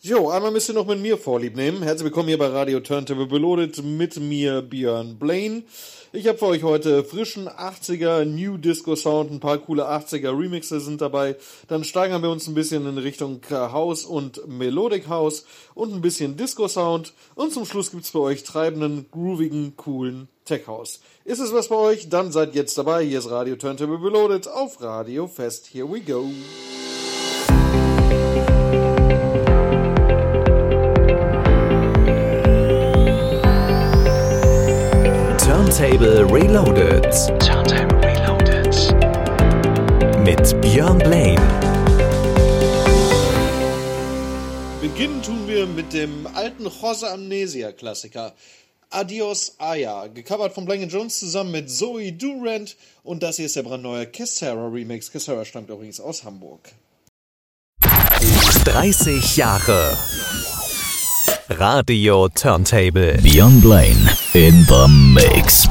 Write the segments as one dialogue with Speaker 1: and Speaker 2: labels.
Speaker 1: Jo, einmal müsst ihr noch mit mir Vorlieb nehmen. Herzlich willkommen hier bei Radio Turntable Beloaded mit mir Björn Blaine. Ich habe für euch heute frischen 80er New Disco Sound, ein paar coole 80er Remixe sind dabei. Dann steigern wir uns ein bisschen in Richtung House und Melodic House und ein bisschen Disco Sound. Und zum Schluss gibt's für euch treibenden, groovigen, coolen Tech House. Ist es was bei euch? Dann seid jetzt dabei. Hier ist Radio Turntable Beloaded auf Radio Fest. Here we go.
Speaker 2: Turntable Reloaded.
Speaker 3: Turntable Reloaded.
Speaker 2: Mit Björn Blaine.
Speaker 1: Beginnen tun wir mit dem alten Jose Amnesia Klassiker. Adios Aya, gecovert von Blank Jones zusammen mit Zoe Durant und das hier ist der brandneue Kessera Remix. Kessera stammt übrigens aus Hamburg.
Speaker 2: 30 Jahre. Radio Turntable.
Speaker 3: Björn Blaine in the mix.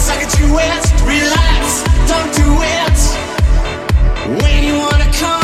Speaker 3: suck it, you it, relax, don't do it. When you wanna come.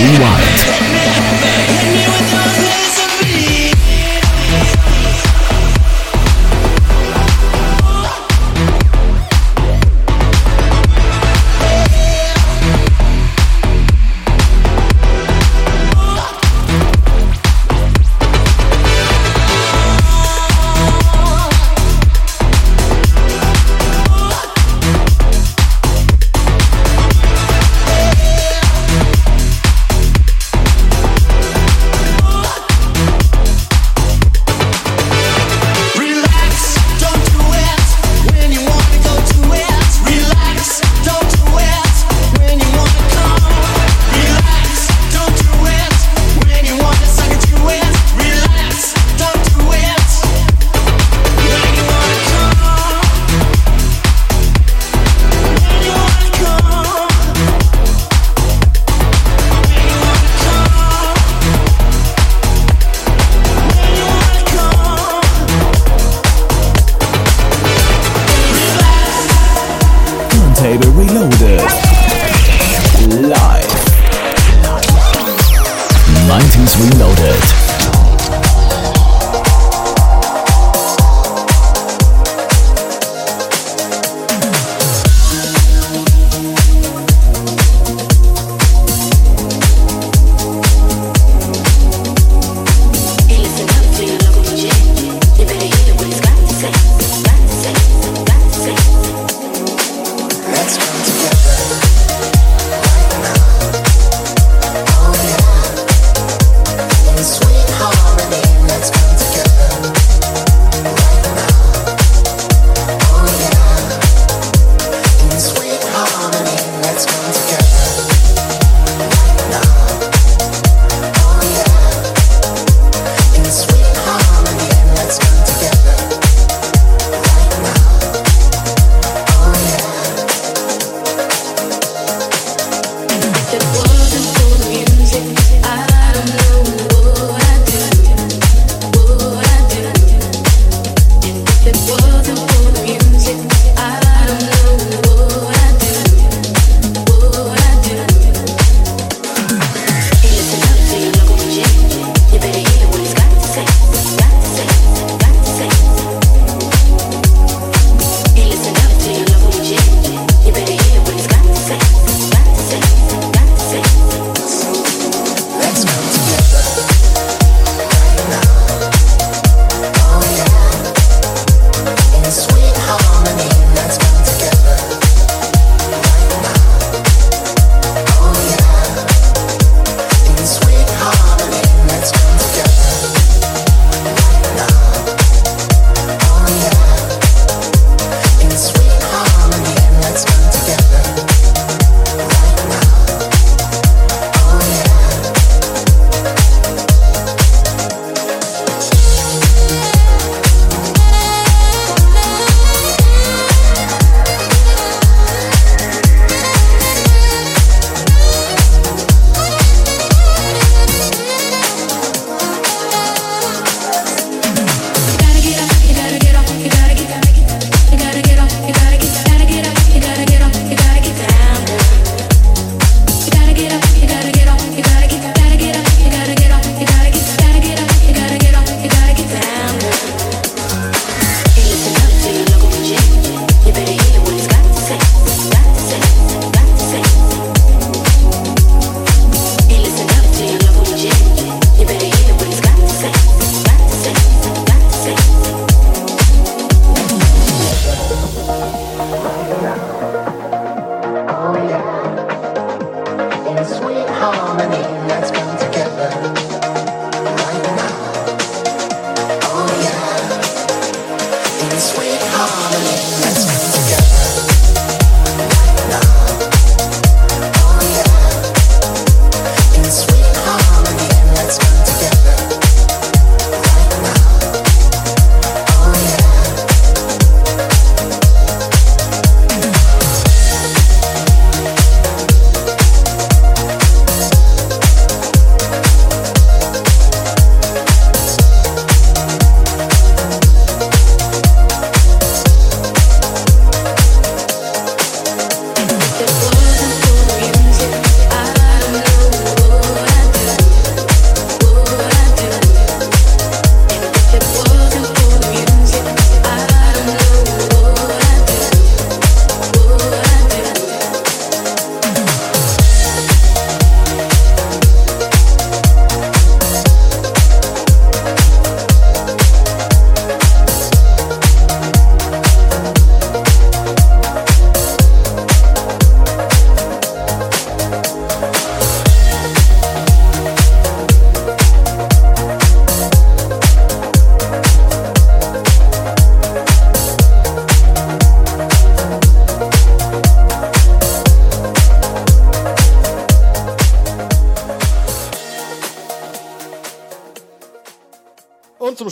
Speaker 3: no ar.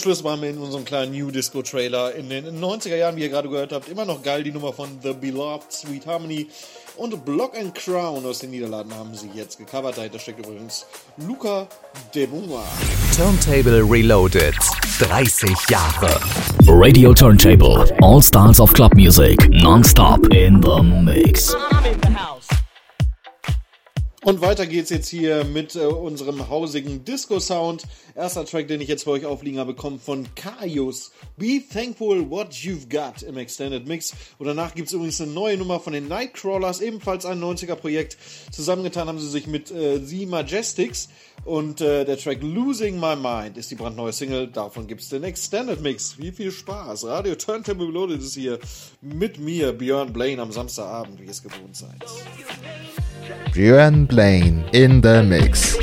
Speaker 1: Und zum Schluss waren wir in unserem kleinen New Disco Trailer in den 90er Jahren, wie ihr gerade gehört habt, immer noch geil, die Nummer von The Beloved Sweet Harmony und Block and Crown aus den Niederlanden haben sie jetzt gecovert. Dahinter steckt übrigens Luca De Bunga.
Speaker 2: Turntable Reloaded. 30 Jahre.
Speaker 4: Radio Turntable. All stars of club music. Non-stop in the mix.
Speaker 1: Und weiter geht's jetzt hier mit äh, unserem hausigen Disco-Sound. Erster Track, den ich jetzt für euch aufliegen habe, kommt von Kaius. Be Thankful What You've Got im Extended Mix. Und danach gibt's übrigens eine neue Nummer von den Nightcrawlers, ebenfalls ein 90er-Projekt. Zusammengetan haben sie sich mit äh, The Majestics. Und äh, der Track Losing My Mind ist die brandneue Single. Davon gibt's den Extended Mix. Wie viel Spaß. Radio Turntable Reloaded ist hier mit mir, Björn Blaine, am Samstagabend, wie es gewohnt seid.
Speaker 5: Björn Blaine in the mix.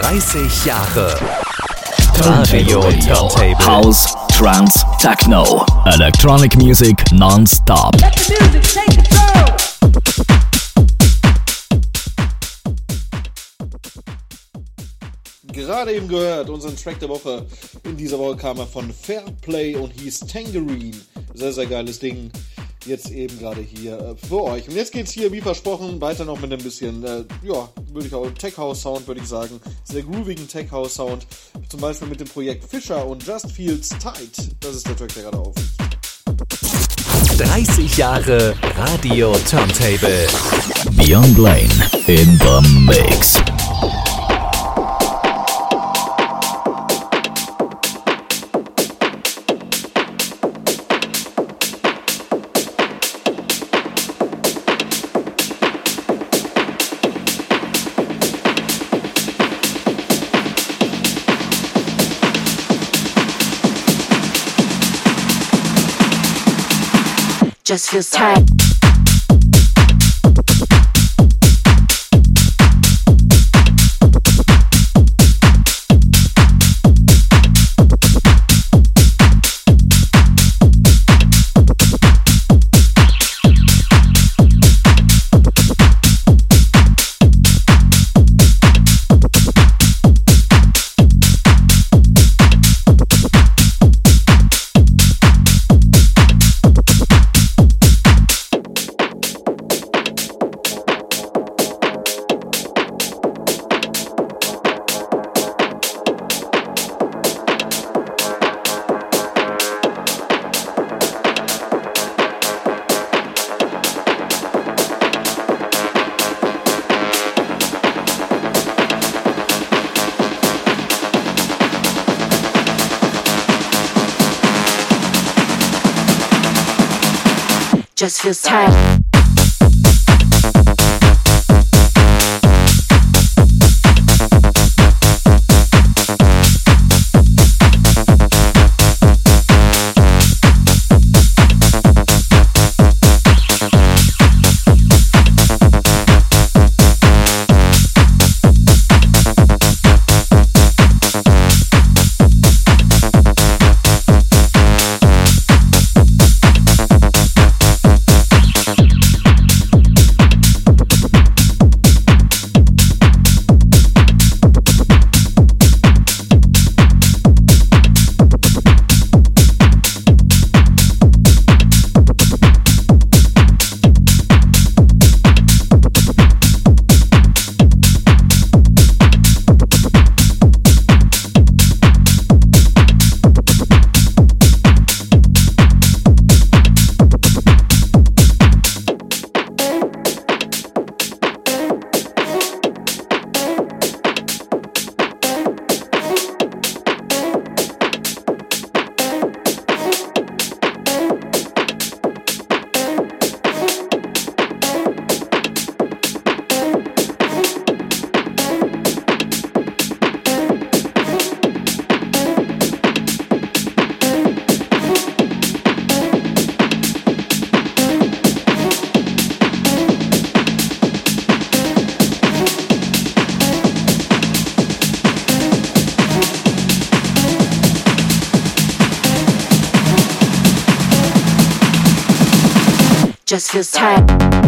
Speaker 2: 30 Jahre Radio Turntable.
Speaker 6: House, Trance, Techno. Electronic music non-stop.
Speaker 1: Gerade eben gehört, unseren Track der Woche. In dieser Woche kam er von Fairplay und hieß Tangerine. Sehr, sehr geiles Ding. Jetzt eben gerade hier äh, für euch. Und jetzt geht's hier, wie versprochen, weiter noch mit ein bisschen, äh, ja, würde ich auch Tech House Sound, würde ich sagen. Sehr groovigen Tech House Sound. Zum Beispiel mit dem Projekt Fischer und Just Feels Tight. Das ist der Track, der gerade aufliegt.
Speaker 2: 30 Jahre Radio Turntable.
Speaker 6: Beyond Blaine in the mix.
Speaker 5: Just feels tight. Just feels tight. Just feels tight.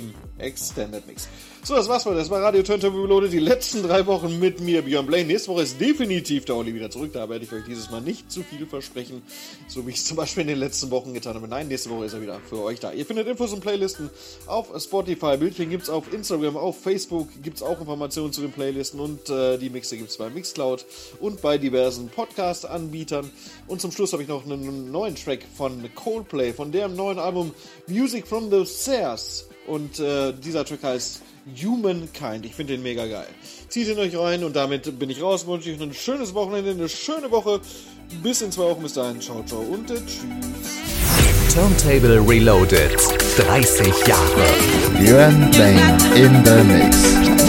Speaker 1: Im Extended Mix. So, das war's für das war Radio Turntable Reloaded. Die letzten drei Wochen mit mir, Björn Blaine. Nächste Woche ist definitiv der Olli wieder zurück. Da werde ich euch dieses Mal nicht zu viel versprechen, so wie ich es zum Beispiel in den letzten Wochen getan habe. Nein, nächste Woche ist er wieder für euch da. Ihr findet Infos und Playlisten auf Spotify. Bildchen gibt's auf Instagram, auf Facebook gibt's auch Informationen zu den Playlisten und äh, die Mixe gibt's bei Mixcloud und bei diversen Podcast-Anbietern. Und zum Schluss habe ich noch einen neuen Track von Coldplay, von deren neuen Album Music from the Stairs. Und äh, dieser Track heißt Humankind. Ich finde den mega geil. Zieht ihn euch rein und damit bin ich raus. Wünsche euch ein schönes Wochenende, eine schöne Woche. Bis in zwei Wochen. Bis dahin. Ciao, ciao und äh, tschüss.
Speaker 2: Turntable Reloaded. 30 Jahre.
Speaker 5: Björn Blaine in the mix.